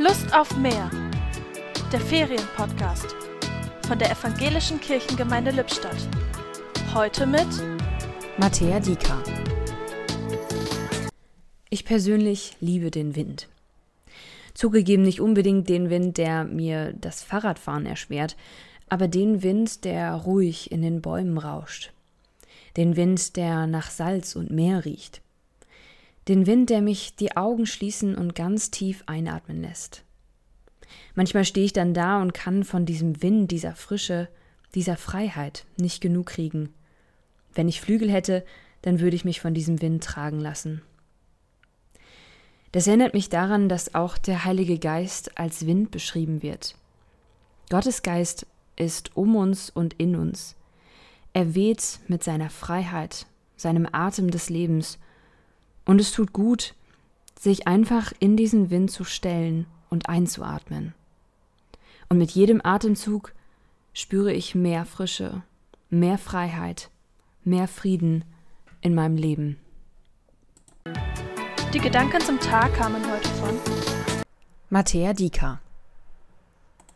Lust auf mehr. Der Ferienpodcast von der Evangelischen Kirchengemeinde Lippstadt. Heute mit Mattea Dika. Ich persönlich liebe den Wind. Zugegeben nicht unbedingt den Wind, der mir das Fahrradfahren erschwert, aber den Wind, der ruhig in den Bäumen rauscht. Den Wind, der nach Salz und Meer riecht. Den Wind, der mich die Augen schließen und ganz tief einatmen lässt. Manchmal stehe ich dann da und kann von diesem Wind, dieser Frische, dieser Freiheit nicht genug kriegen. Wenn ich Flügel hätte, dann würde ich mich von diesem Wind tragen lassen. Das erinnert mich daran, dass auch der Heilige Geist als Wind beschrieben wird. Gottes Geist ist um uns und in uns. Er weht mit seiner Freiheit, seinem Atem des Lebens, und es tut gut, sich einfach in diesen Wind zu stellen und einzuatmen. Und mit jedem Atemzug spüre ich mehr Frische, mehr Freiheit, mehr Frieden in meinem Leben. Die Gedanken zum Tag kamen heute von Mattea Dika.